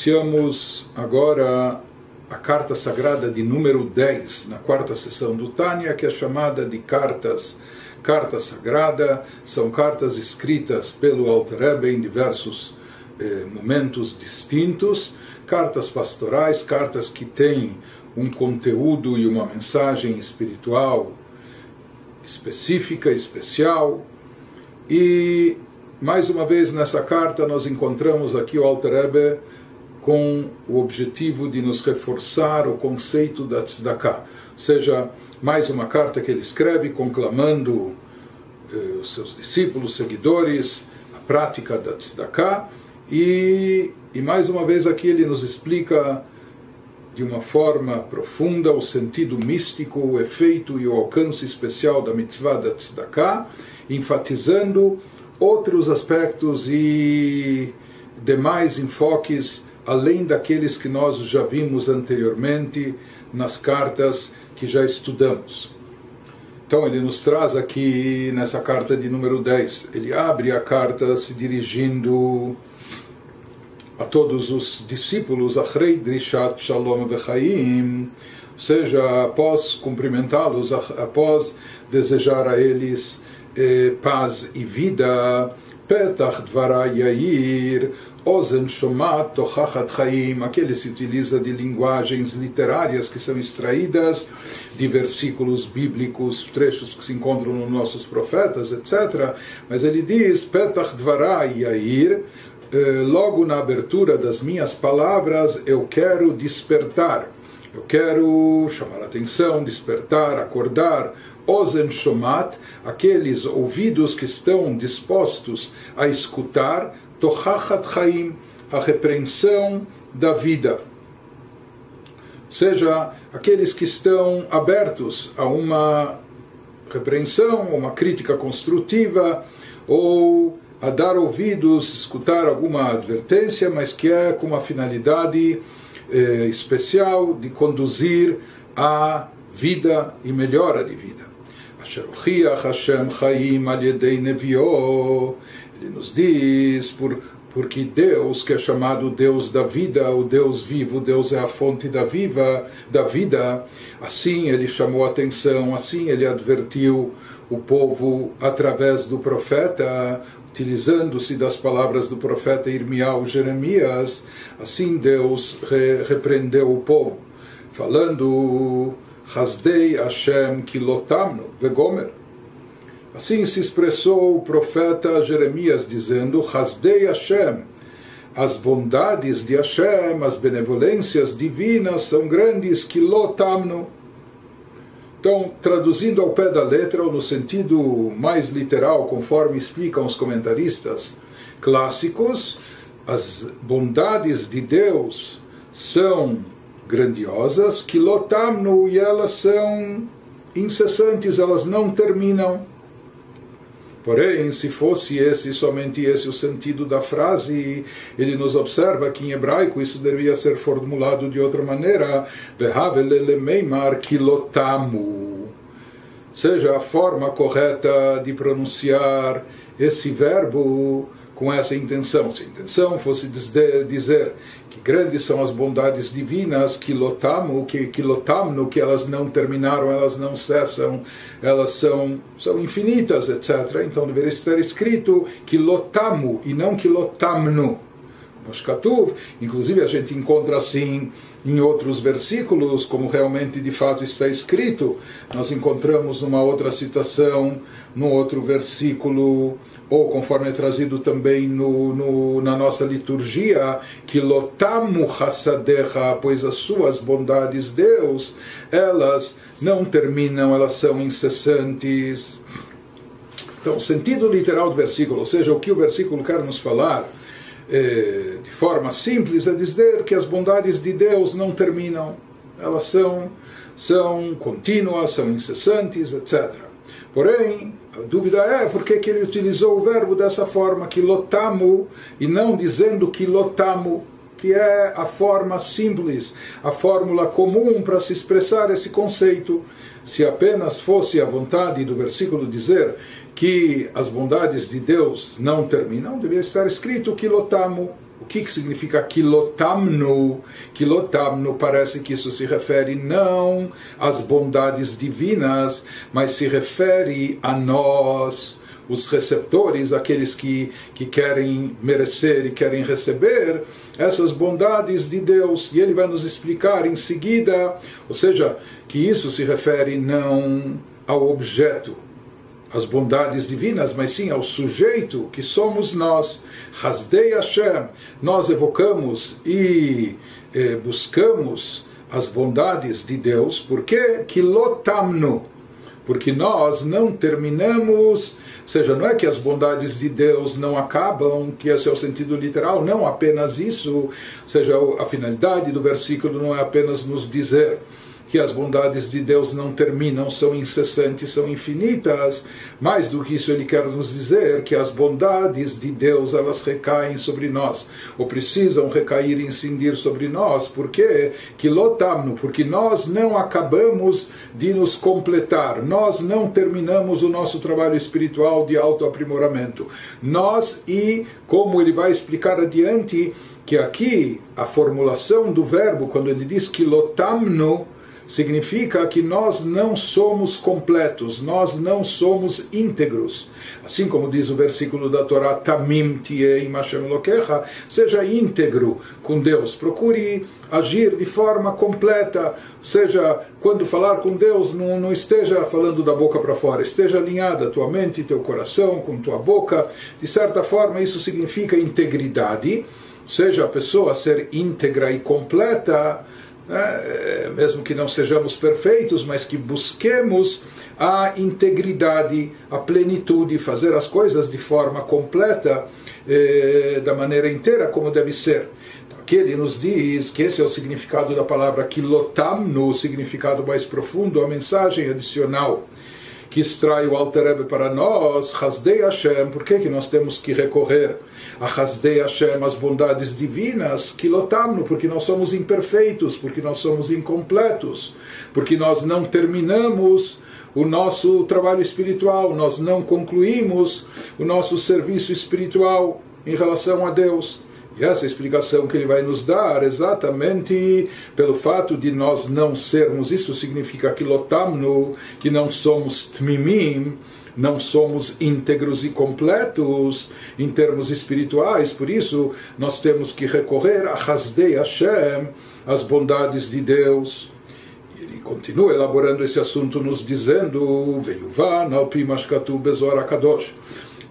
iniciamos agora a carta sagrada de número 10, na quarta sessão do Tânia, que é chamada de cartas carta sagrada, são cartas escritas pelo Alter em diversos eh, momentos distintos, cartas pastorais, cartas que têm um conteúdo e uma mensagem espiritual específica, especial. E mais uma vez nessa carta nós encontramos aqui o Alter Rebbe com o objetivo de nos reforçar o conceito da tzedakah. Ou seja, mais uma carta que ele escreve conclamando eh, os seus discípulos, seguidores, a prática da tzedakah. E, e mais uma vez aqui ele nos explica de uma forma profunda o sentido místico, o efeito e o alcance especial da mitzvah da tzedakah, enfatizando outros aspectos e demais enfoques além daqueles que nós já vimos anteriormente nas cartas que já estudamos. Então ele nos traz aqui nessa carta de número 10, ele abre a carta se dirigindo a todos os discípulos, Achrei Drishat Shalom Vechaim, ou seja, após cumprimentá-los, após desejar a eles eh, paz e vida, Petach Dvarai Yair, Ozen Shomat Tochachat Chaim, aquele se utiliza de linguagens literárias que são extraídas de versículos bíblicos, trechos que se encontram nos nossos profetas, etc. Mas ele diz, Petach Dvarai Yair, eh, logo na abertura das minhas palavras, eu quero despertar. Eu quero chamar a atenção, despertar, acordar, Ozen Shomat, aqueles ouvidos que estão dispostos a escutar, Tochachat Chaim, a repreensão da vida. Seja aqueles que estão abertos a uma repreensão, uma crítica construtiva, ou a dar ouvidos, escutar alguma advertência, mas que é com uma finalidade eh, especial de conduzir a vida e melhora de vida. Asher Hashem Chaim al Neviot ele nos diz, por, porque Deus, que é chamado Deus da vida, o Deus vivo, Deus é a fonte da, viva, da vida, assim ele chamou atenção, assim ele advertiu o povo através do profeta, utilizando-se das palavras do profeta Irmial Jeremias, assim Deus re, repreendeu o povo, falando Hasdei Hashem Kilotamno Vegomer Assim se expressou o profeta Jeremias, dizendo: Hasdei Hashem. As bondades de Hashem, as benevolências divinas são grandes, que lotamno. Então, traduzindo ao pé da letra, ou no sentido mais literal, conforme explicam os comentaristas clássicos, as bondades de Deus são grandiosas, que lotamno, e elas são incessantes, elas não terminam. Porém, se fosse esse somente esse o sentido da frase, ele nos observa que em hebraico isso deveria ser formulado de outra maneira, kilotamu. Seja a forma correta de pronunciar esse verbo com essa intenção. Se a intenção fosse dizer que grandes são as bondades divinas, que lotamo, que, que lotamno, que elas não terminaram, elas não cessam, elas são, são infinitas, etc. Então deveria estar escrito que lotamo e não que lotamno. Moshkatuv, inclusive a gente encontra assim em outros versículos, como realmente de fato está escrito. Nós encontramos numa outra citação, num outro versículo, ou conforme é trazido também no, no, na nossa liturgia, que lotamu hassadecha, pois as suas bondades, Deus, elas não terminam, elas são incessantes. Então, o sentido literal do versículo, ou seja, o que o versículo quer nos falar, de forma simples, é dizer que as bondades de Deus não terminam, elas são, são contínuas, são incessantes, etc. Porém, a dúvida é por que ele utilizou o verbo dessa forma, que lotamo, e não dizendo que lotamo, que é a forma simples, a fórmula comum para se expressar esse conceito. Se apenas fosse a vontade do versículo dizer que as bondades de Deus não terminam, deveria estar escrito que lotamo, O que, que significa kilotamnu? Kilotamnu parece que isso se refere não às bondades divinas, mas se refere a nós, os receptores, aqueles que, que querem merecer e querem receber essas bondades de Deus. E ele vai nos explicar em seguida, ou seja, que isso se refere não ao objeto, as bondades divinas, mas sim ao sujeito que somos nós. Hasdei Hashem, nós evocamos e eh, buscamos as bondades de Deus, porque kilotamnu, porque nós não terminamos, ou seja, não é que as bondades de Deus não acabam, que esse é o sentido literal, não apenas isso, ou seja, a finalidade do versículo não é apenas nos dizer que as bondades de Deus não terminam, são incessantes, são infinitas. Mais do que isso, ele quer nos dizer que as bondades de Deus elas recaem sobre nós, ou precisam recair e incidir sobre nós, porque que lotamno, porque nós não acabamos de nos completar, nós não terminamos o nosso trabalho espiritual de autoaprimoramento. Nós e como ele vai explicar adiante que aqui a formulação do verbo quando ele diz que lotamno significa que nós não somos completos, nós não somos íntegros. Assim como diz o versículo da Torá, Tamim tiei Mashem Lokecha, seja íntegro com Deus, procure agir de forma completa, seja, quando falar com Deus, não, não esteja falando da boca para fora, esteja alinhada tua mente, teu coração com tua boca, de certa forma isso significa integridade, seja a pessoa ser íntegra e completa, né? mesmo que não sejamos perfeitos, mas que busquemos a integridade, a plenitude, fazer as coisas de forma completa, eh, da maneira inteira como deve ser. Então, aqui ele nos diz que esse é o significado da palavra kilotam, no significado mais profundo, a mensagem adicional que extrai o Alter para nós, Hasdei Hashem, por que, que nós temos que recorrer a Hasdei Hashem, as bondades divinas, que lotamos, porque nós somos imperfeitos, porque nós somos incompletos, porque nós não terminamos o nosso trabalho espiritual, nós não concluímos o nosso serviço espiritual em relação a Deus. E essa explicação que ele vai nos dar, exatamente pelo fato de nós não sermos, isso significa que lotamno, que não somos tmimim, não somos íntegros e completos em termos espirituais, por isso nós temos que recorrer a Hasdei Hashem, as bondades de Deus. Ele continua elaborando esse assunto, nos dizendo: Veiuvan al Pimashkatu Bezor Akadosh.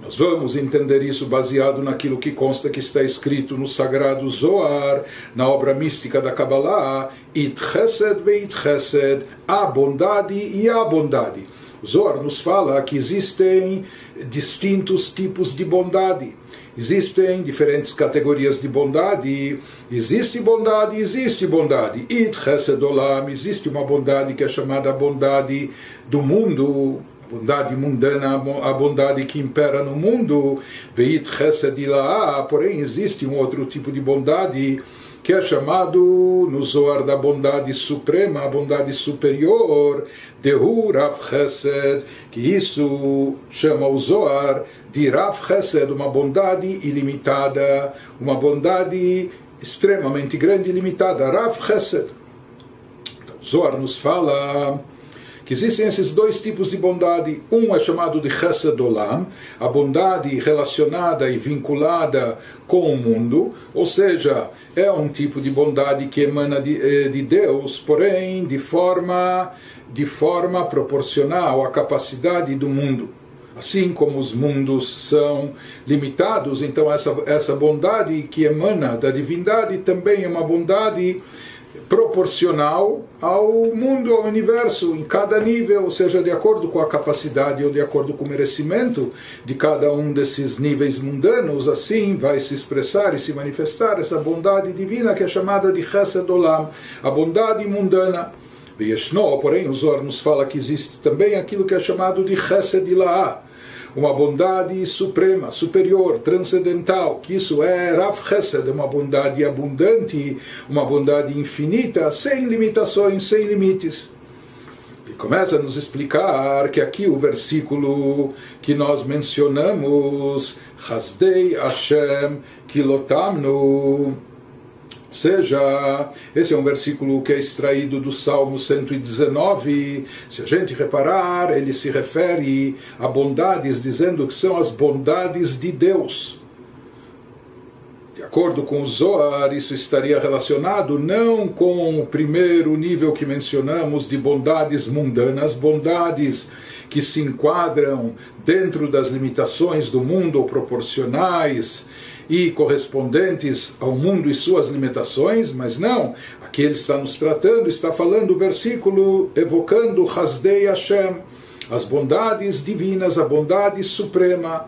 Nós vamos entender isso baseado naquilo que consta que está escrito no sagrado Zoar, na obra mística da Kabbalah, It Chesed Veit Chesed, a bondade e a bondade. O Zohar nos fala que existem distintos tipos de bondade. Existem diferentes categorias de bondade. Existe bondade, existe bondade. It Chesed Olam, existe uma bondade que é chamada bondade do mundo, bondade mundana, a bondade que impera no mundo, veit chesed ilaha, porém existe um outro tipo de bondade que é chamado no Zohar da bondade suprema, a bondade superior, Dehu Rav Chesed, que isso chama o Zohar de Rav Chesed, uma bondade ilimitada, uma bondade extremamente grande e limitada, Rav Chesed. Então, Zohar nos fala que existem esses dois tipos de bondade. Um é chamado de Chesed a bondade relacionada e vinculada com o mundo, ou seja, é um tipo de bondade que emana de, eh, de Deus, porém de forma, de forma proporcional à capacidade do mundo. Assim como os mundos são limitados, então essa, essa bondade que emana da divindade também é uma bondade proporcional ao mundo, ao universo, em cada nível, seja de acordo com a capacidade ou de acordo com o merecimento de cada um desses níveis mundanos, assim vai se expressar e se manifestar essa bondade divina que é chamada de Chesed Olam, a bondade mundana. Yeshno, porém, o Zohar nos fala que existe também aquilo que é chamado de Chesed Ilaah, uma bondade suprema, superior, transcendental, que isso é Rav Chesed, uma bondade abundante, uma bondade infinita, sem limitações, sem limites. começa a nos explicar que aqui o versículo que nós mencionamos, Hasdei Hashem Kilotamnu, seja, esse é um versículo que é extraído do Salmo 119. Se a gente reparar, ele se refere a bondades, dizendo que são as bondades de Deus acordo com o Zohar, isso estaria relacionado não com o primeiro nível que mencionamos de bondades mundanas, bondades que se enquadram dentro das limitações do mundo ou proporcionais e correspondentes ao mundo e suas limitações, mas não, aqui ele está nos tratando, está falando o versículo evocando Hasdei Hashem, as bondades divinas, a bondade suprema,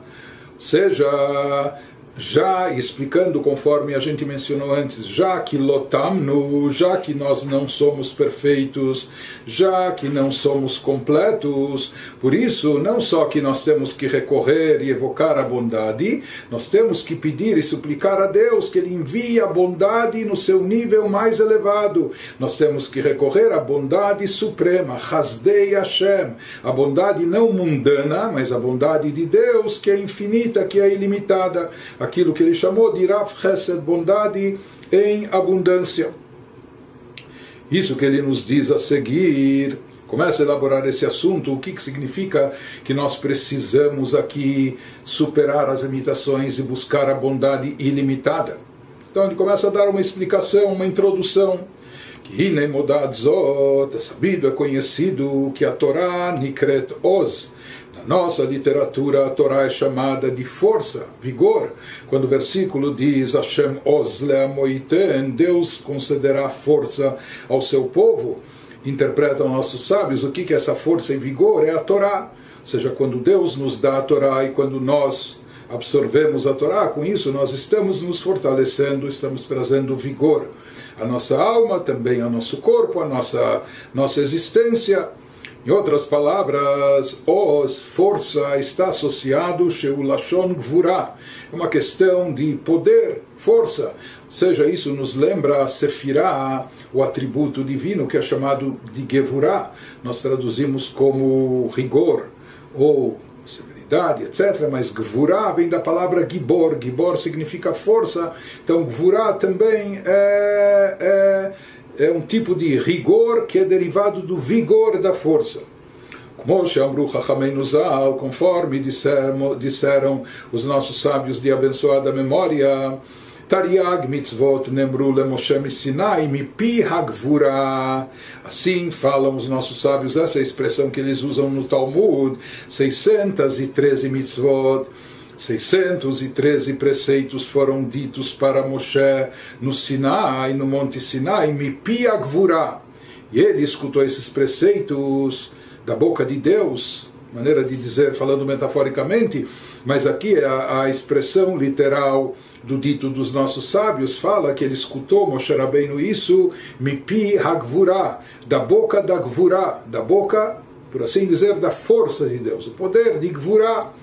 seja já explicando conforme a gente mencionou antes, já que lotamno, já que nós não somos perfeitos, já que não somos completos, por isso não só que nós temos que recorrer e evocar a bondade, nós temos que pedir e suplicar a Deus que Ele envie a bondade no seu nível mais elevado. Nós temos que recorrer à bondade suprema, Hasdei Hashem, a bondade não mundana, mas a bondade de Deus que é infinita, que é ilimitada aquilo que ele chamou de Rav Chesed, bondade em abundância. Isso que ele nos diz a seguir, começa a elaborar esse assunto, o que, que significa que nós precisamos aqui superar as limitações e buscar a bondade ilimitada. Então ele começa a dar uma explicação, uma introdução. Que é sabido, é conhecido que a Torá Nikret Oz, nossa literatura, a Torá é chamada de força, vigor. Quando o versículo diz Hashem Ozle Amoiten, Deus concederá força ao seu povo, interpretam nossos sábios o que é essa força e vigor? É a Torá. Ou seja, quando Deus nos dá a Torá e quando nós absorvemos a Torá, com isso nós estamos nos fortalecendo, estamos trazendo vigor à nossa alma, também ao nosso corpo, à nossa, nossa existência. Em outras palavras, os, força, está associado Sheulashon Gvurah. É uma questão de poder, força. Seja, isso nos lembra Sefirah, o atributo divino que é chamado de Gevurah. Nós traduzimos como rigor ou severidade, etc. Mas Gvurah vem da palavra Gibor. Gibor significa força. Então, Gvurah também é, é é um tipo de rigor que é derivado do vigor da força. Como conforme disseram, disseram os nossos sábios de abençoada memória, Tariag mitzvot nemru lemoshe Sinai mipi hagvura. Assim falam os nossos sábios, essa é expressão que eles usam no Talmud, 613 mitzvot 613 preceitos foram ditos para Moshe no Sinai, no Monte Sinai, Mipi Agvura. E ele escutou esses preceitos da boca de Deus, maneira de dizer, falando metaforicamente, mas aqui é a, a expressão literal do dito dos nossos sábios fala que ele escutou Moshe Rabbeinu isso, Mipi Hagvura, da boca da Gvura, da boca, por assim dizer, da força de Deus, o poder de Gvura.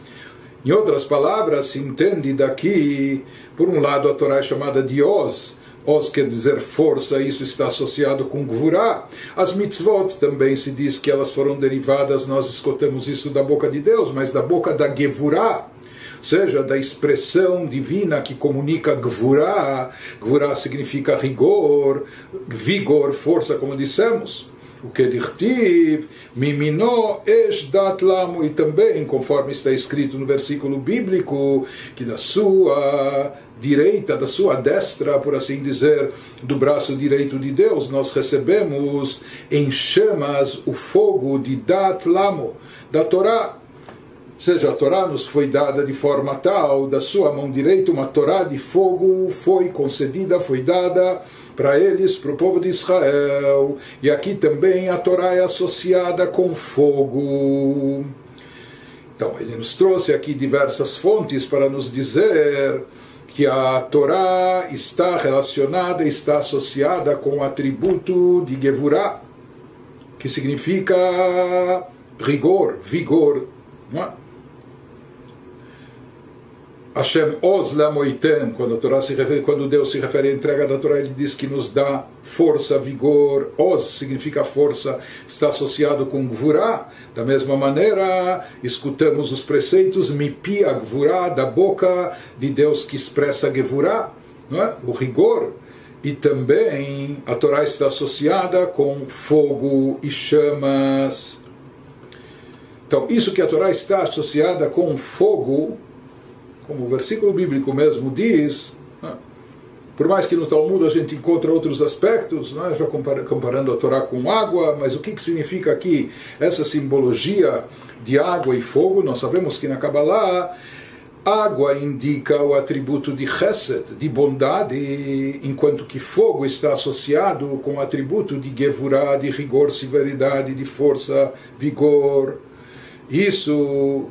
Em outras palavras, se entende daqui, por um lado, a Torá é chamada de Oz, Oz quer dizer força, isso está associado com Gvurá. As mitzvot também se diz que elas foram derivadas, nós escutamos isso da boca de Deus, mas da boca da Gevurá, seja da expressão divina que comunica Gvurá. Gvurá significa rigor, vigor, força, como dissemos o que dirtiv, mimino esh dat lamo, e também, conforme está escrito no versículo bíblico, que da sua direita, da sua destra, por assim dizer, do braço direito de Deus, nós recebemos em chamas o fogo de dat lamo, da Torá. Ou seja, a Torá nos foi dada de forma tal, da sua mão direita, uma Torá de fogo foi concedida, foi dada para eles, para o povo de Israel. E aqui também a Torá é associada com fogo. Então, ele nos trouxe aqui diversas fontes para nos dizer que a Torá está relacionada, está associada com o atributo de Gevurah, que significa rigor, vigor. Não é? Hashem Oz Lamoitem, quando, a Torá se refere, quando Deus se refere à entrega da Torá, ele diz que nos dá força, vigor. Oz significa força, está associado com Gvurá. Da mesma maneira, escutamos os preceitos Mipi Gvurá, da boca de Deus que expressa Gevurá, não é? o rigor. E também a Torá está associada com fogo e chamas. Então, isso que a Torá está associada com fogo como o versículo bíblico mesmo diz, né? por mais que no Talmud a gente encontra outros aspectos, né? já comparando a Torá com água, mas o que, que significa aqui essa simbologia de água e fogo? Nós sabemos que na Kabbalah água indica o atributo de Chesed, de bondade, enquanto que fogo está associado com o atributo de Gevurah, de rigor, severidade, de força, vigor. Isso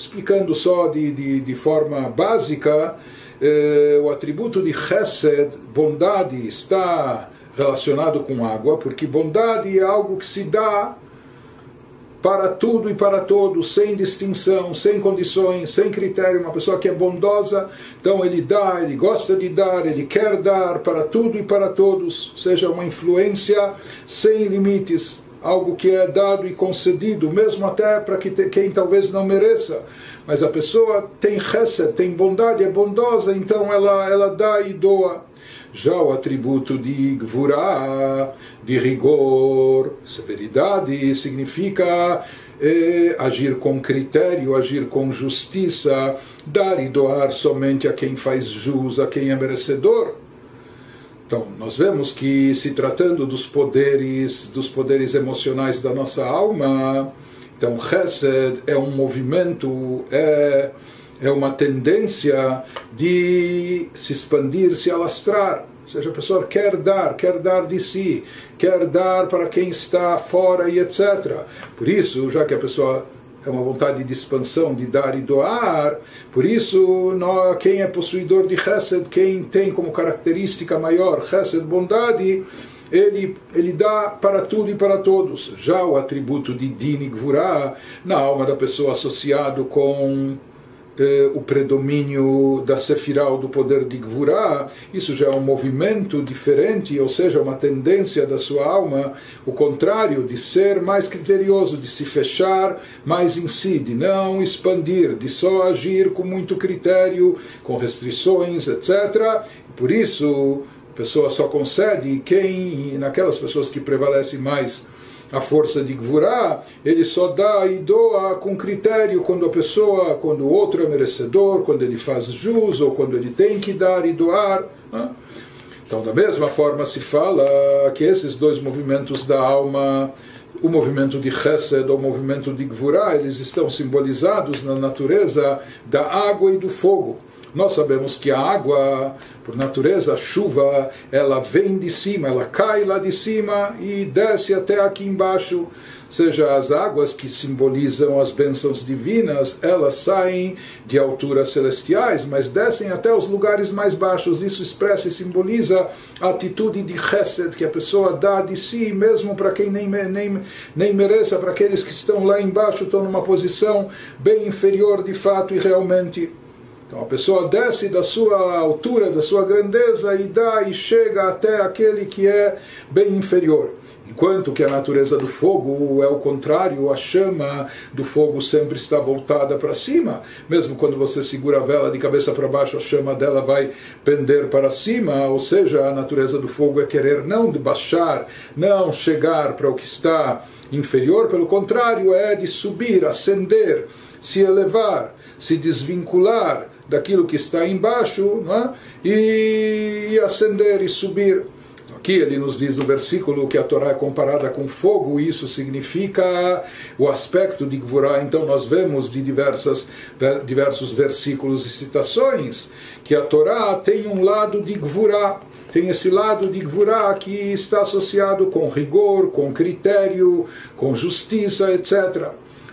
explicando só de, de, de forma básica, eh, o atributo de Chesed, bondade, está relacionado com água, porque bondade é algo que se dá para tudo e para todos, sem distinção, sem condições, sem critério. Uma pessoa que é bondosa, então ele dá, ele gosta de dar, ele quer dar para tudo e para todos, seja uma influência sem limites algo que é dado e concedido, mesmo até para que quem talvez não mereça. Mas a pessoa tem chesed, tem bondade, é bondosa, então ela, ela dá e doa. Já o atributo de gvurá, de rigor, severidade, significa eh, agir com critério, agir com justiça, dar e doar somente a quem faz jus, a quem é merecedor. Então, nós vemos que se tratando dos poderes, dos poderes emocionais da nossa alma, então Chesed é um movimento, é, é uma tendência de se expandir, se alastrar. Ou seja, a pessoa quer dar, quer dar de si, quer dar para quem está fora e etc. Por isso, já que a pessoa é uma vontade de expansão, de dar e doar. Por isso, nós, quem é possuidor de Chesed, quem tem como característica maior Chesed, bondade, ele, ele dá para tudo e para todos. Já o atributo de Din e na alma da pessoa associado com eh, o predomínio da Sefiral do poder de Gvurá, isso já é um movimento diferente, ou seja, uma tendência da sua alma, o contrário, de ser mais criterioso, de se fechar mais em si, de não expandir, de só agir com muito critério, com restrições, etc. Por isso, a pessoa só concede quem, naquelas pessoas que prevalecem mais a força de Gvurá, ele só dá e doa com critério quando a pessoa, quando o outro é merecedor, quando ele faz jus ou quando ele tem que dar e doar. Né? Então, da mesma forma, se fala que esses dois movimentos da alma, o movimento de Chesed ou o movimento de Gvurá, eles estão simbolizados na natureza da água e do fogo. Nós sabemos que a água, por natureza, a chuva, ela vem de cima, ela cai lá de cima e desce até aqui embaixo. Ou seja, as águas que simbolizam as bênçãos divinas, elas saem de alturas celestiais, mas descem até os lugares mais baixos. Isso expressa e simboliza a atitude de chesed, que a pessoa dá de si, mesmo para quem nem, nem, nem mereça, para aqueles que estão lá embaixo, estão numa posição bem inferior de fato e realmente. Então a pessoa desce da sua altura, da sua grandeza e dá e chega até aquele que é bem inferior. Enquanto que a natureza do fogo é o contrário, a chama do fogo sempre está voltada para cima. Mesmo quando você segura a vela de cabeça para baixo, a chama dela vai pender para cima. Ou seja, a natureza do fogo é querer não baixar, não chegar para o que está inferior, pelo contrário, é de subir, ascender, se elevar, se desvincular daquilo que está embaixo é? e, e ascender e subir. Aqui ele nos diz no versículo que a Torá é comparada com fogo, isso significa o aspecto de Gvurá. Então nós vemos de diversas, diversos versículos e citações que a Torá tem um lado de Gvurá, tem esse lado de Gvurá que está associado com rigor, com critério, com justiça, etc.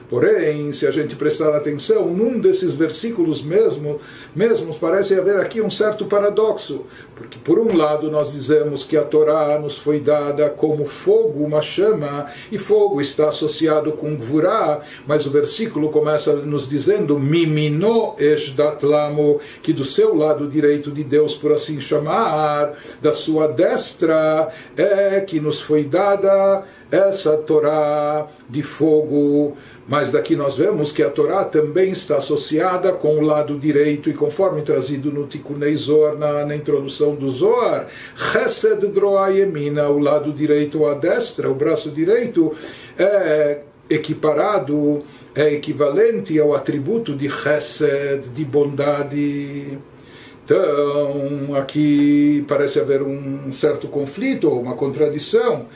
Porém, se a gente prestar atenção, num desses versículos mesmo, mesmos parece haver aqui um certo paradoxo, porque por um lado nós dizemos que a Torá nos foi dada como fogo, uma chama, e fogo está associado com Gvurá, mas o versículo começa nos dizendo Mimino Eshdatlamo, que do seu lado direito de Deus, por assim chamar, da sua destra, é que nos foi dada essa Torá de fogo. Mas daqui nós vemos que a Torá também está associada com o lado direito, e conforme trazido no Tikunei Zohar, na, na introdução do Zohar, Chesed Droayemina, o lado direito, a destra, o braço direito, é equiparado, é equivalente ao atributo de Chesed, de bondade. Então, aqui parece haver um certo conflito, uma contradição.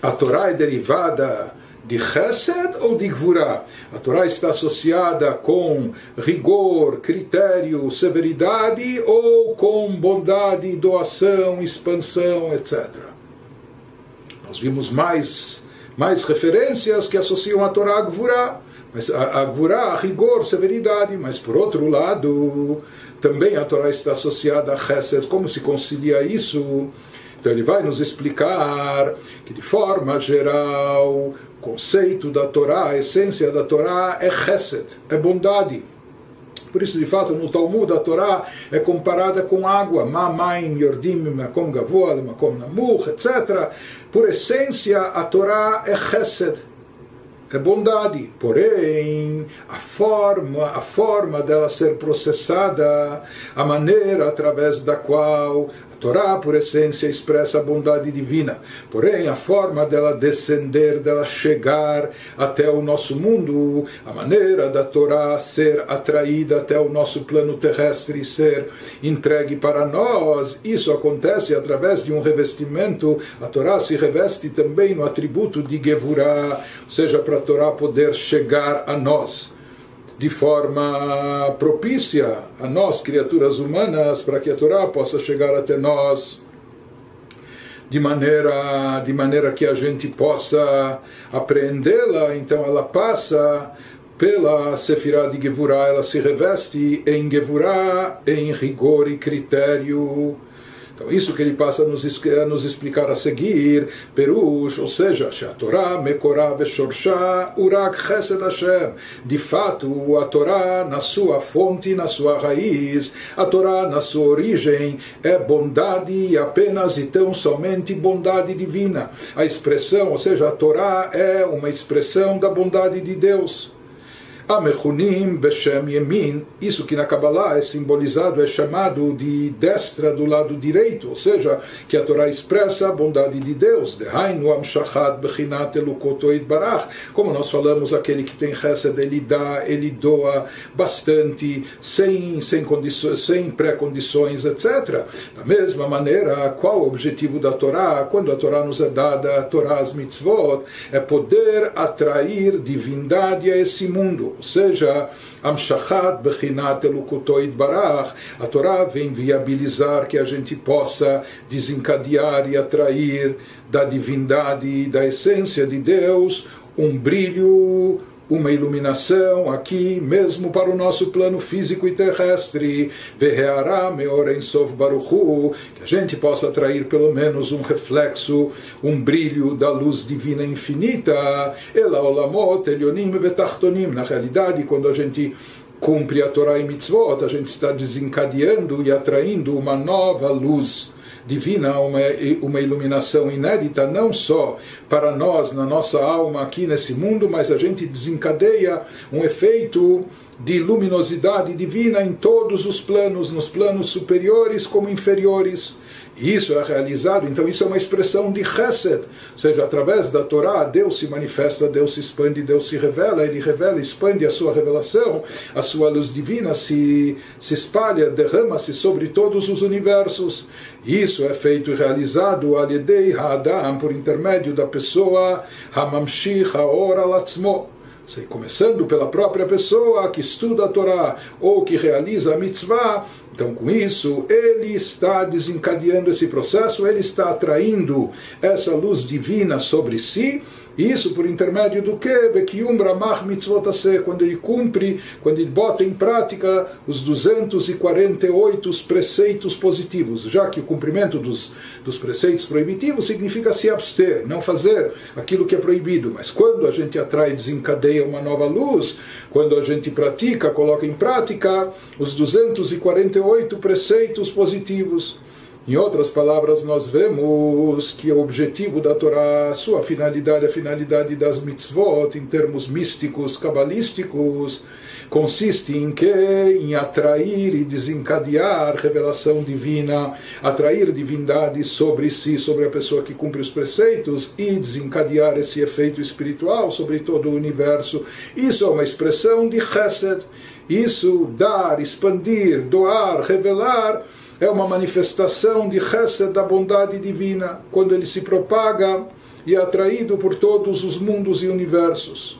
A Torá é derivada de Chesed ou de Gvurá? A Torá está associada com rigor, critério, severidade ou com bondade, doação, expansão, etc. Nós vimos mais, mais referências que associam a Torá a Gvurá. Mas a, a a rigor, severidade, mas por outro lado, também a Torá está associada a Chesed. Como se concilia isso? Então ele vai nos explicar que de forma geral conceito da Torá, a essência da Torá é chesed, é bondade. Por isso, de fato, no Talmud, a Torá é comparada com água, ma'maim, yordim, makom gavoa, makom namuch, etc. Por essência, a Torá é chesed, é bondade. Porém, a forma, a forma dela ser processada, a maneira através da qual Torá, por essência, expressa a bondade divina. Porém, a forma dela descender, dela chegar até o nosso mundo, a maneira da Torá ser atraída até o nosso plano terrestre e ser entregue para nós, isso acontece através de um revestimento. A Torá se reveste também no atributo de Gevurah, ou seja, para a Torá poder chegar a nós de forma propícia a nós, criaturas humanas, para que a Torá possa chegar até nós de maneira, de maneira que a gente possa apreendê-la. Então ela passa pela Sefirah de Gevurah, ela se reveste em Gevurah, em rigor e critério então, isso que ele passa a nos, a nos explicar a seguir, Perush, ou seja, Torá, Mekorá, Beshorsha, Urak, Chesed Hashem. De fato, a Torá, na sua fonte, na sua raiz, a Torá, na sua origem, é bondade apenas e tão somente bondade divina. A expressão, ou seja, a Torá é uma expressão da bondade de Deus. Amechunim Beshem Yemin, isso que na Kabbalah é simbolizado, é chamado de destra do lado direito, ou seja, que a Torá expressa a bondade de Deus, Dehainu Amshachat Bechinat Elukotoid Barach, como nós falamos, aquele que tem chesed, ele dá, ele doa bastante, sem, sem, condições, sem pré-condições, etc. Da mesma maneira, qual o objetivo da Torá? Quando a Torá nos é dada, a Torá, as mitzvot, é poder atrair divindade a esse mundo ou seja, Amshachat Bechinat Elukutoid Barach, a Torá vem viabilizar que a gente possa desencadear e atrair da divindade, da essência de Deus, um brilho uma iluminação aqui mesmo para o nosso plano físico e terrestre, que a gente possa atrair pelo menos um reflexo, um brilho da luz divina infinita, na realidade, quando a gente cumpre a Torá e Mitzvot, a gente está desencadeando e atraindo uma nova luz divina, uma, uma iluminação inédita, não só para nós, na nossa alma aqui nesse mundo, mas a gente desencadeia um efeito de luminosidade divina em todos os planos, nos planos superiores como inferiores. Isso é realizado, então isso é uma expressão de chesed, ou seja, através da Torá, Deus se manifesta, Deus se expande, Deus se revela, Ele revela, expande a sua revelação, a sua luz divina se, se espalha, derrama-se sobre todos os universos. Isso é feito e realizado por intermédio da pessoa Hamamshich Haor Alatzmo começando pela própria pessoa que estuda a Torá ou que realiza a mitzvah, então, com isso, ele está desencadeando esse processo, ele está atraindo essa luz divina sobre si, Isso por intermédio do que? Bekium Ramach Mitzvot quando ele cumpre, quando ele bota em prática os 248 preceitos positivos, já que o cumprimento dos, dos preceitos proibitivos significa se abster, não fazer aquilo que é proibido. Mas quando a gente atrai, desencadeia uma nova luz, quando a gente pratica, coloca em prática os 248 preceitos positivos. Em outras palavras, nós vemos que o objetivo da Torá, sua finalidade, a finalidade das mitzvot, em termos místicos, cabalísticos, consiste em que? Em atrair e desencadear revelação divina, atrair divindade sobre si, sobre a pessoa que cumpre os preceitos e desencadear esse efeito espiritual sobre todo o universo. Isso é uma expressão de chesed. Isso, dar, expandir, doar, revelar é uma manifestação de Chesed, da bondade divina, quando ele se propaga e é atraído por todos os mundos e universos.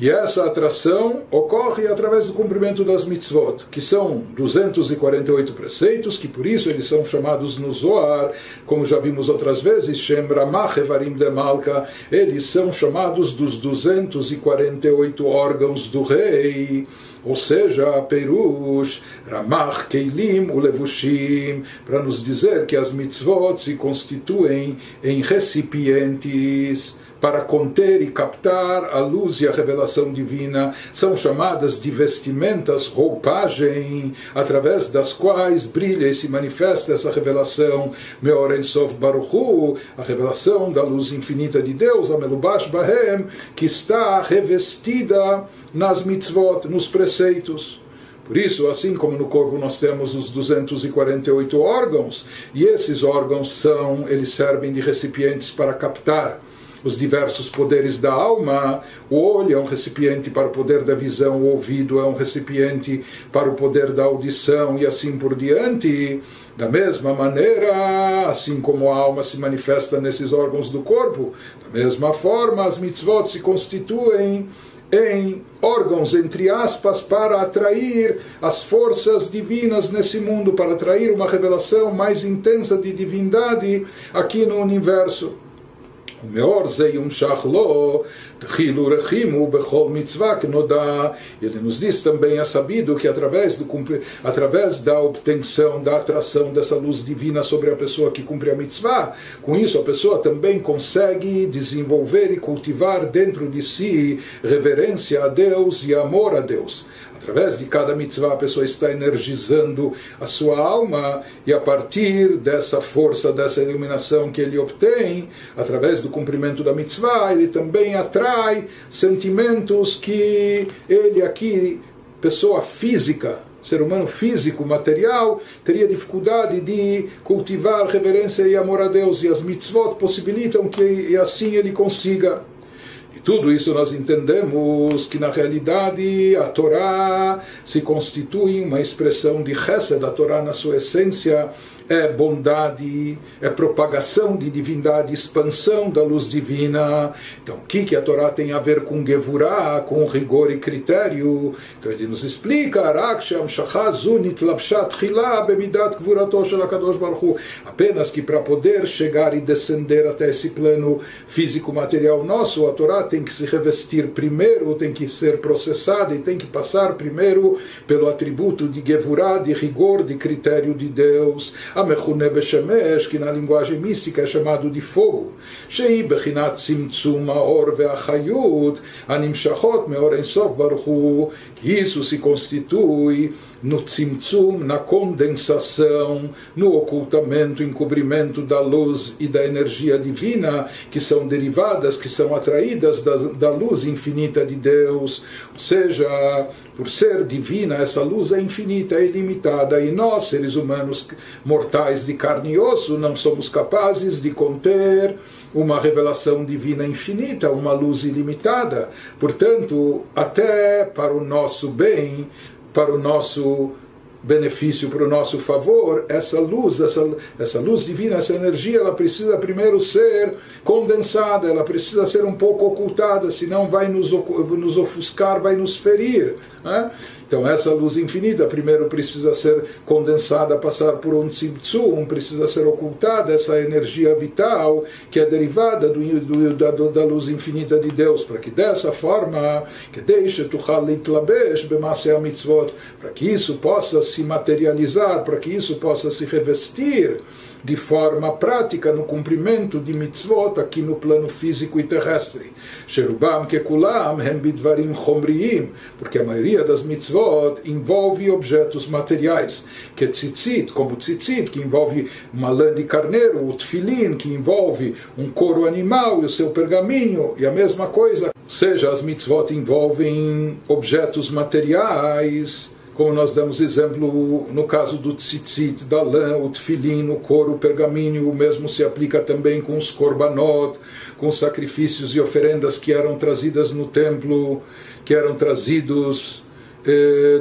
E essa atração ocorre através do cumprimento das mitzvot, que são 248 preceitos, que por isso eles são chamados no Zohar, como já vimos outras vezes, Shem Ramach Evarim de Malka, eles são chamados dos 248 órgãos do rei. Ou seja, Perush, Ramach, Keilim, Ulevushim, para nos dizer que as mitzvot se constituem em recipientes para conter e captar a luz e a revelação divina, são chamadas de vestimentas, roupagem, através das quais brilha e se manifesta essa revelação, Meor Sof Baruchu, a revelação da luz infinita de Deus, a Melubash Bahem, que está revestida nas mitzvot, nos preceitos. Por isso, assim como no corpo nós temos os 248 órgãos, e esses órgãos são, eles servem de recipientes para captar os diversos poderes da alma. O olho é um recipiente para o poder da visão, o ouvido é um recipiente para o poder da audição e assim por diante. Da mesma maneira, assim como a alma se manifesta nesses órgãos do corpo, da mesma forma as mitzvot se constituem em órgãos, entre aspas, para atrair as forças divinas nesse mundo, para atrair uma revelação mais intensa de divindade aqui no universo. ומאור זה יומשך לו חילו רחימו בכל מצווה כנודע. Ele nos diz também, é sabido que através, do, através da obtenção, da atração dessa luz divina sobre a pessoa que cumpre a mitzvah, com isso a pessoa também consegue desenvolver e cultivar dentro de si reverência a Deus e amor a Deus. Através de cada mitzvah, a pessoa está energizando a sua alma, e a partir dessa força, dessa iluminação que ele obtém, através do cumprimento da mitzvah, ele também atrai sentimentos que ele aqui, pessoa física, ser humano físico, material, teria dificuldade de cultivar reverência e amor a Deus, e as mitzvot possibilitam que assim ele consiga tudo isso nós entendemos que na realidade a Torá se constitui uma expressão de Chesed, da Torá na sua essência é bondade, é propagação de divindade, expansão da luz divina. Então, o que, que a Torá tem a ver com Gevurah, com rigor e critério? Então, ele nos explica: apenas que para poder chegar e descender até esse plano físico material nosso, a Torá tem que se revestir primeiro, tem que ser processada e tem que passar primeiro pelo atributo de Gevurah, de rigor, de critério de Deus. המכונה בשם אש, כינה לינגואז'י מיסטיקה שמדו דיפורו, שהיא בחינת צמצום האור והחיות הנמשכות מאור אינסוף ברוך הוא, כי היסוסי קונסטיטוי no tzimtzum, na condensação, no ocultamento, encobrimento da luz e da energia divina, que são derivadas, que são atraídas da, da luz infinita de Deus. Ou seja, por ser divina, essa luz é infinita, é ilimitada, e nós, seres humanos mortais de carne e osso, não somos capazes de conter uma revelação divina infinita, uma luz ilimitada. Portanto, até para o nosso bem, para o nosso benefício para o nosso favor, essa luz, essa, essa luz divina, essa energia, ela precisa primeiro ser condensada, ela precisa ser um pouco ocultada, senão vai nos, nos ofuscar, vai nos ferir. Né? Então essa luz infinita primeiro precisa ser condensada, passar por um tzimtzum, precisa ser ocultada essa energia vital que é derivada do, do, da, da, luz infinita de Deus, para que dessa forma, que deixe para que isso possa se materializar, para que isso possa se revestir de forma prática no cumprimento de mitzvot aqui no plano físico e terrestre. Sherubam kekulam hem bidvarim chomriim, porque a maioria das mitzvot envolve objetos materiais, que tzitzit, como tzitzit, que envolve uma lã de carneiro, o tfilin, que envolve um couro animal e o seu pergaminho, e a mesma coisa, ou seja, as mitzvot envolvem objetos materiais, como nós damos exemplo no caso do tzitzit, da lã, o tefilin, o couro, o pergaminho, o mesmo se aplica também com os korbanot, com os sacrifícios e oferendas que eram trazidas no templo, que eram trazidos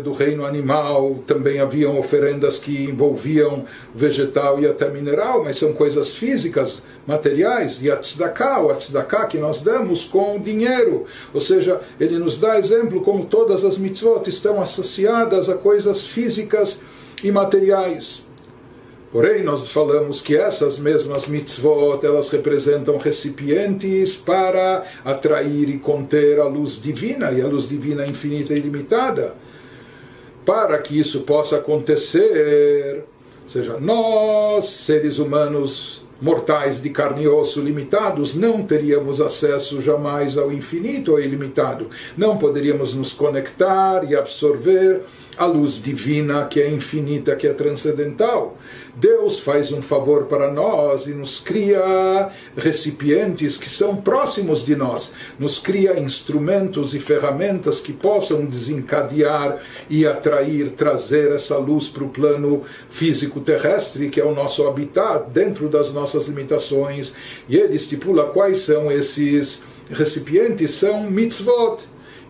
do reino animal, também haviam oferendas que envolviam vegetal e até mineral, mas são coisas físicas, materiais, e a tzedakah, o tzedakah que nós damos com dinheiro. Ou seja, ele nos dá exemplo como todas as mitzvot estão associadas a coisas físicas e materiais. Porém, nós falamos que essas mesmas mitzvot, elas representam recipientes para atrair e conter a luz divina, e a luz divina é infinita e ilimitada. Para que isso possa acontecer, ou seja, nós, seres humanos mortais de carne e osso limitados, não teríamos acesso jamais ao infinito ou ilimitado. Não poderíamos nos conectar e absorver a luz divina que é infinita, que é transcendental. Deus faz um favor para nós e nos cria recipientes que são próximos de nós, nos cria instrumentos e ferramentas que possam desencadear e atrair, trazer essa luz para o plano físico terrestre, que é o nosso habitat, dentro das nossas limitações. E ele estipula quais são esses recipientes: são mitzvot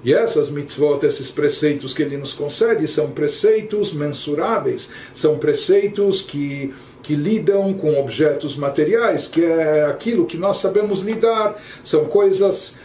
e essas mitzvot, esses preceitos que ele nos concede, são preceitos mensuráveis, são preceitos que, que lidam com objetos materiais, que é aquilo que nós sabemos lidar, são coisas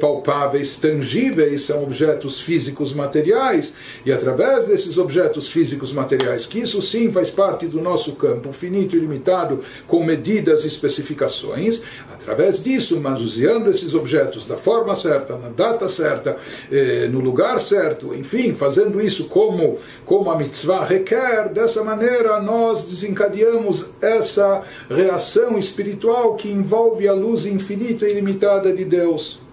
palpáveis, tangíveis, são objetos físicos materiais, e através desses objetos físicos materiais, que isso sim faz parte do nosso campo finito e limitado, com medidas e especificações, através disso, manuseando esses objetos da forma certa, na data certa, eh, no lugar certo, enfim, fazendo isso como, como a mitzvah requer, dessa maneira nós desencadeamos essa reação espiritual que envolve a luz infinita e ilimitada de Deus.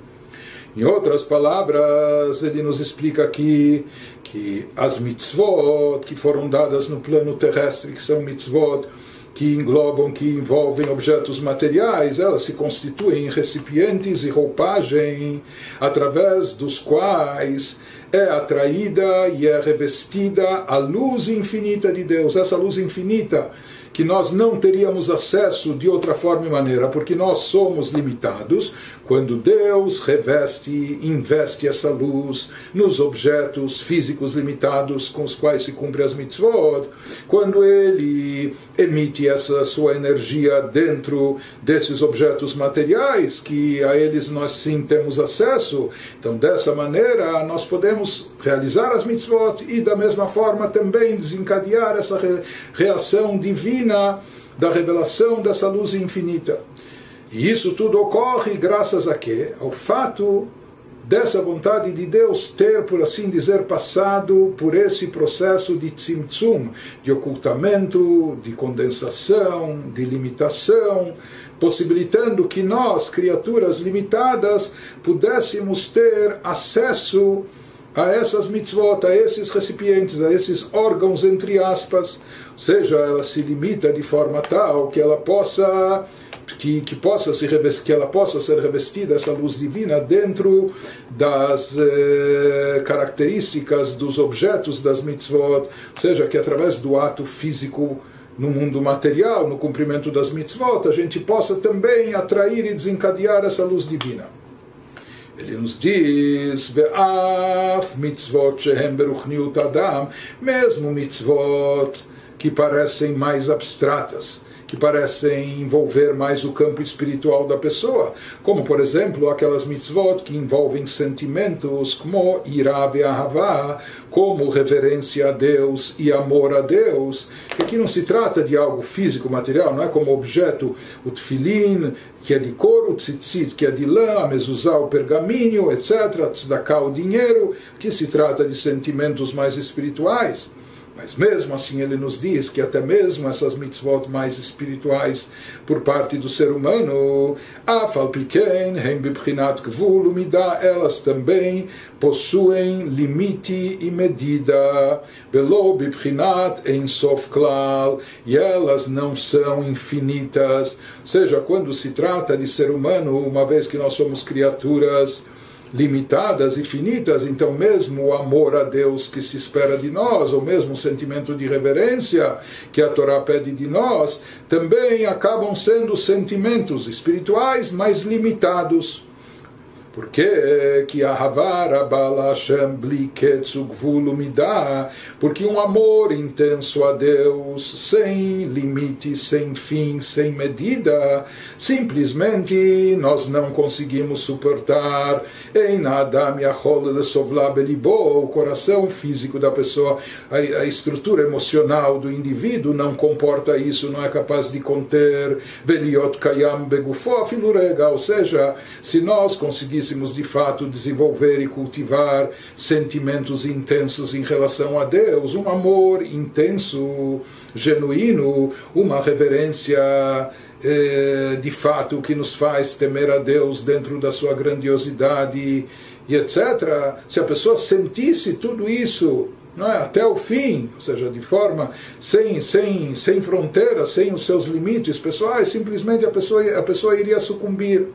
Em outras palavras, ele nos explica aqui que as mitzvot que foram dadas no plano terrestre, que são mitzvot que englobam, que envolvem objetos materiais, elas se constituem em recipientes e roupagem através dos quais é atraída e é revestida a luz infinita de Deus. Essa luz infinita que nós não teríamos acesso de outra forma e maneira, porque nós somos limitados, quando Deus reveste, investe essa luz nos objetos físicos limitados com os quais se cumpre as mitzvot, quando Ele emite essa sua energia dentro desses objetos materiais, que a eles nós sim temos acesso, então dessa maneira nós podemos realizar as mitzvot e da mesma forma também desencadear essa reação divina da revelação dessa luz infinita. E isso tudo ocorre graças a quê? Ao fato dessa vontade de Deus ter, por assim dizer, passado por esse processo de tzimtzum, de ocultamento, de condensação, de limitação, possibilitando que nós, criaturas limitadas, pudéssemos ter acesso a essas mitzvot, a esses recipientes, a esses órgãos, entre aspas, ou seja, ela se limita de forma tal que ela possa que, que, possa se que ela possa ser revestida essa luz divina dentro das eh, características dos objetos das mitzvot, seja, que através do ato físico no mundo material, no cumprimento das mitzvot, a gente possa também atrair e desencadear essa luz divina. Ele nos diz, Ve'af mitzvot shehem beruchniut adam, mesmo mitzvot que parecem mais abstratas, que parecem envolver mais o campo espiritual da pessoa, como por exemplo aquelas mitzvot que envolvem sentimentos como ira ve'ahavá, como reverência a Deus e amor a Deus. E aqui não se trata de algo físico, material, não é como objeto o tefilin, que é de couro, tzitzit, que é de lã, a mezuzá, o pergaminho, etc., tzedakah, o dinheiro, que se trata de sentimentos mais espirituais. Mas mesmo assim ele nos diz que até mesmo essas mitzvot mais espirituais por parte do ser humano, elas também possuem limite e medida, e elas não são infinitas. Ou seja, quando se trata de ser humano, uma vez que nós somos criaturas limitadas e finitas, então mesmo o amor a Deus que se espera de nós, ou mesmo o sentimento de reverência que a Torá pede de nós, também acabam sendo sentimentos espirituais mais limitados. Porque que a Havara Balashem Bliketsu Gvulumidá, porque um amor intenso a Deus, sem limite, sem fim, sem medida, simplesmente nós não conseguimos suportar. Em nada o coração físico da pessoa, a, a estrutura emocional do indivíduo não comporta isso, não é capaz de conter. Veliot Kayam Begufo, ou seja, se nós conseguirmos conseguíssemos de fato desenvolver e cultivar sentimentos intensos em relação a Deus, um amor intenso, genuíno, uma reverência eh, de fato que nos faz temer a Deus dentro da sua grandiosidade e etc. Se a pessoa sentisse tudo isso é? até o fim, ou seja, de forma sem, sem, sem fronteiras, sem os seus limites pessoais, simplesmente a pessoa, a pessoa iria sucumbir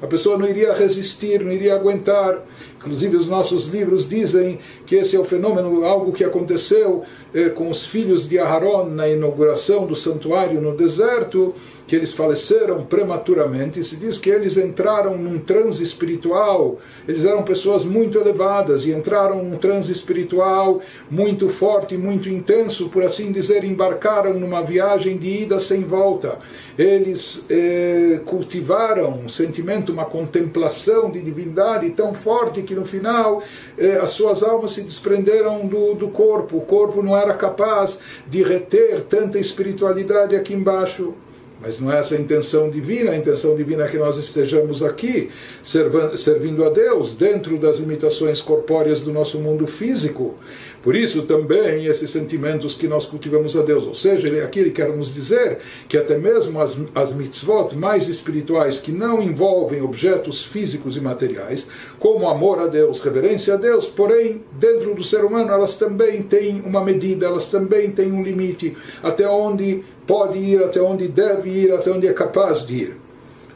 a pessoa não iria resistir, não iria aguentar. Inclusive, os nossos livros dizem que esse é o fenômeno, algo que aconteceu eh, com os filhos de Aharon na inauguração do santuário no deserto, que eles faleceram prematuramente. Se diz que eles entraram num transe espiritual, eles eram pessoas muito elevadas e entraram num transe espiritual muito forte, muito intenso, por assim dizer, embarcaram numa viagem de ida sem volta. Eles eh, cultivaram um sentimento, uma contemplação de divindade tão forte que no final eh, as suas almas se desprenderam do, do corpo. O corpo não era capaz de reter tanta espiritualidade aqui embaixo. Mas não é essa a intenção divina, a intenção divina é que nós estejamos aqui servindo a Deus dentro das limitações corpóreas do nosso mundo físico. Por isso também esses sentimentos que nós cultivamos a Deus, ou seja, ele, aqui ele quer nos dizer que até mesmo as, as mitzvot mais espirituais que não envolvem objetos físicos e materiais, como amor a Deus, reverência a Deus, porém dentro do ser humano elas também têm uma medida, elas também têm um limite, até onde pode ir, até onde deve ir, até onde é capaz de ir.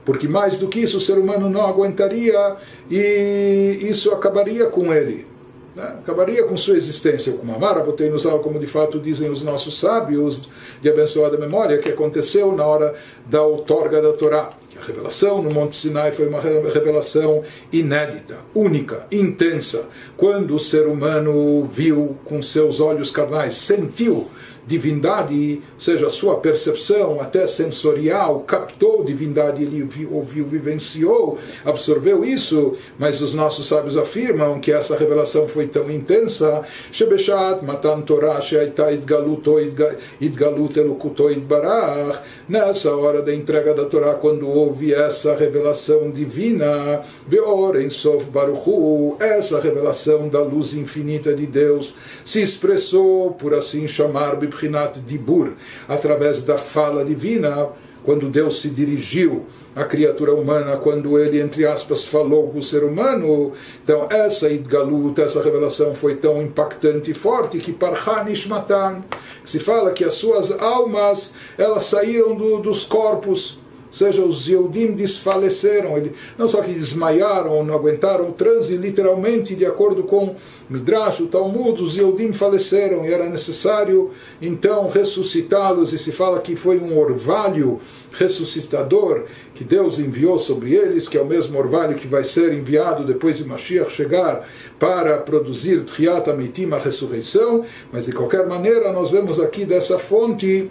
Porque mais do que isso o ser humano não aguentaria e isso acabaria com ele. Né? Acabaria com sua existência. Como Amara botei nos como de fato dizem os nossos sábios de abençoada memória, que aconteceu na hora da outorga da Torá. A revelação no Monte Sinai foi uma revelação inédita, única, intensa. Quando o ser humano viu com seus olhos carnais, sentiu divindade, seja a sua percepção até sensorial, captou divindade, ele ouviu, vivenciou, absorveu isso, mas os nossos sábios afirmam que essa revelação foi tão intensa, Shebeshat Matan Torah nessa hora da entrega da Torá, quando houve essa revelação divina, Beor Baruchu, essa revelação da luz infinita de Deus, se expressou, por assim chamar, Bibrinat Dibur, através da fala divina, quando Deus se dirigiu à criatura humana, quando ele, entre aspas, falou com o ser humano. Então, essa Idgalut, essa revelação foi tão impactante e forte que Parhanishmatan, se fala que as suas almas, elas saíram do, dos corpos, ou seja, os Yehudim desfaleceram, ele, não só que desmaiaram, não aguentaram o transe, literalmente, de acordo com Midrash, o Talmud, os Yehudim faleceram e era necessário então ressuscitá-los, e se fala que foi um orvalho ressuscitador que Deus enviou sobre eles, que é o mesmo orvalho que vai ser enviado depois de Mashiach chegar para produzir Triat Amitim, a ressurreição, mas de qualquer maneira nós vemos aqui dessa fonte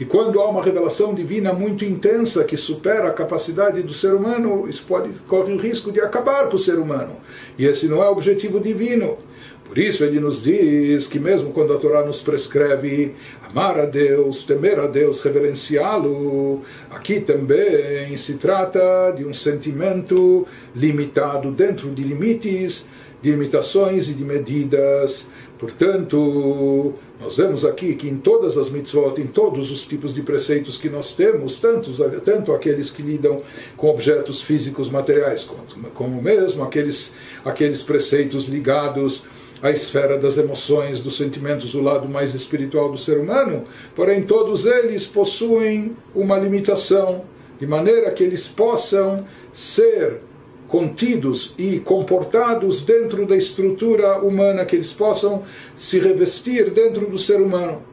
que quando há uma revelação divina muito intensa que supera a capacidade do ser humano, isso pode corre o risco de acabar com o ser humano. E esse não é o objetivo divino. Por isso ele nos diz que mesmo quando a Torá nos prescreve amar a Deus, temer a Deus, reverenciá-lo, aqui também se trata de um sentimento limitado dentro de limites, de limitações e de medidas. Portanto, nós vemos aqui que em todas as mitzvot, em todos os tipos de preceitos que nós temos, tanto, tanto aqueles que lidam com objetos físicos materiais, como mesmo aqueles, aqueles preceitos ligados à esfera das emoções, dos sentimentos, o lado mais espiritual do ser humano, porém todos eles possuem uma limitação, de maneira que eles possam ser contidos e comportados dentro da estrutura humana, que eles possam se revestir dentro do ser humano.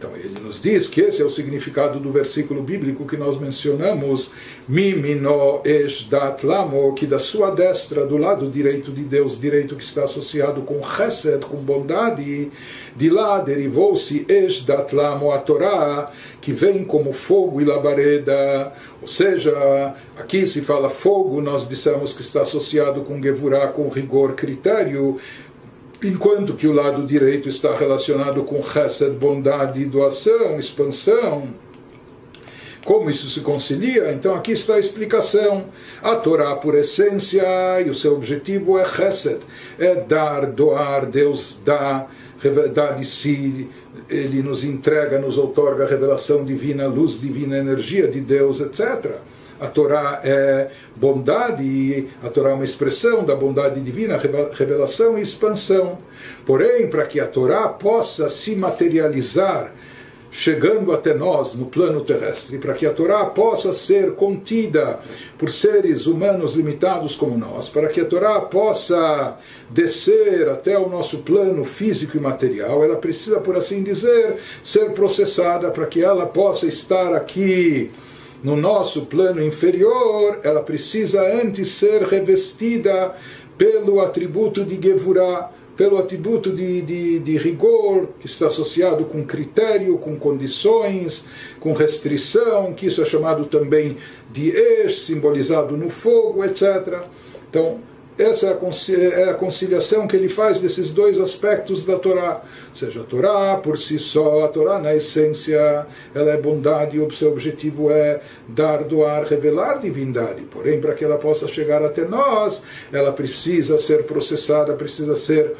Então ele nos diz que esse é o significado do versículo bíblico que nós mencionamos, Mimino esh dat que da sua destra, do lado direito de Deus, direito que está associado com chesed, com bondade, de lá derivou-se esh dat lamo, a Torá, que vem como fogo e labareda, ou seja, aqui se fala fogo, nós dissemos que está associado com Gevurah, com rigor, critério, enquanto que o lado direito está relacionado com chesed, bondade, doação, expansão. Como isso se concilia? Então aqui está a explicação. A Torá, por essência, e o seu objetivo é chesed, é dar, doar, Deus dá, dá de si, ele nos entrega, nos outorga a revelação divina, luz divina, energia de Deus, etc. A Torá é bondade, a Torá é uma expressão da bondade divina, revelação e expansão. Porém, para que a Torá possa se materializar, chegando até nós no plano terrestre, para que a Torá possa ser contida por seres humanos limitados como nós, para que a Torá possa descer até o nosso plano físico e material, ela precisa, por assim dizer, ser processada para que ela possa estar aqui no nosso plano inferior, ela precisa antes ser revestida pelo atributo de Gevurah, pelo atributo de, de, de, rigor, que está associado com critério, com condições, com restrição, que isso é chamado também de Esh, simbolizado no fogo, etc. Então, essa é a conciliação que ele faz desses dois aspectos da Torá. Ou seja, a Torá por si só, a Torá na essência, ela é bondade e o seu objetivo é dar, doar, revelar divindade. Porém, para que ela possa chegar até nós, ela precisa ser processada, precisa ser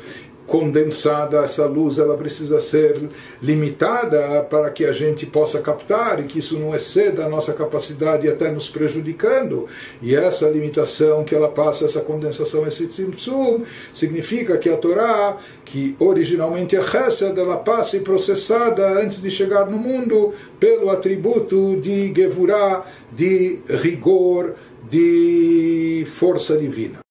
condensada, essa luz ela precisa ser limitada para que a gente possa captar e que isso não exceda a nossa capacidade até nos prejudicando. E essa limitação que ela passa, essa condensação, esse tzimtzum, significa que a Torá, que originalmente é Chesed, ela passa e processada antes de chegar no mundo pelo atributo de Gevurah, de rigor, de força divina.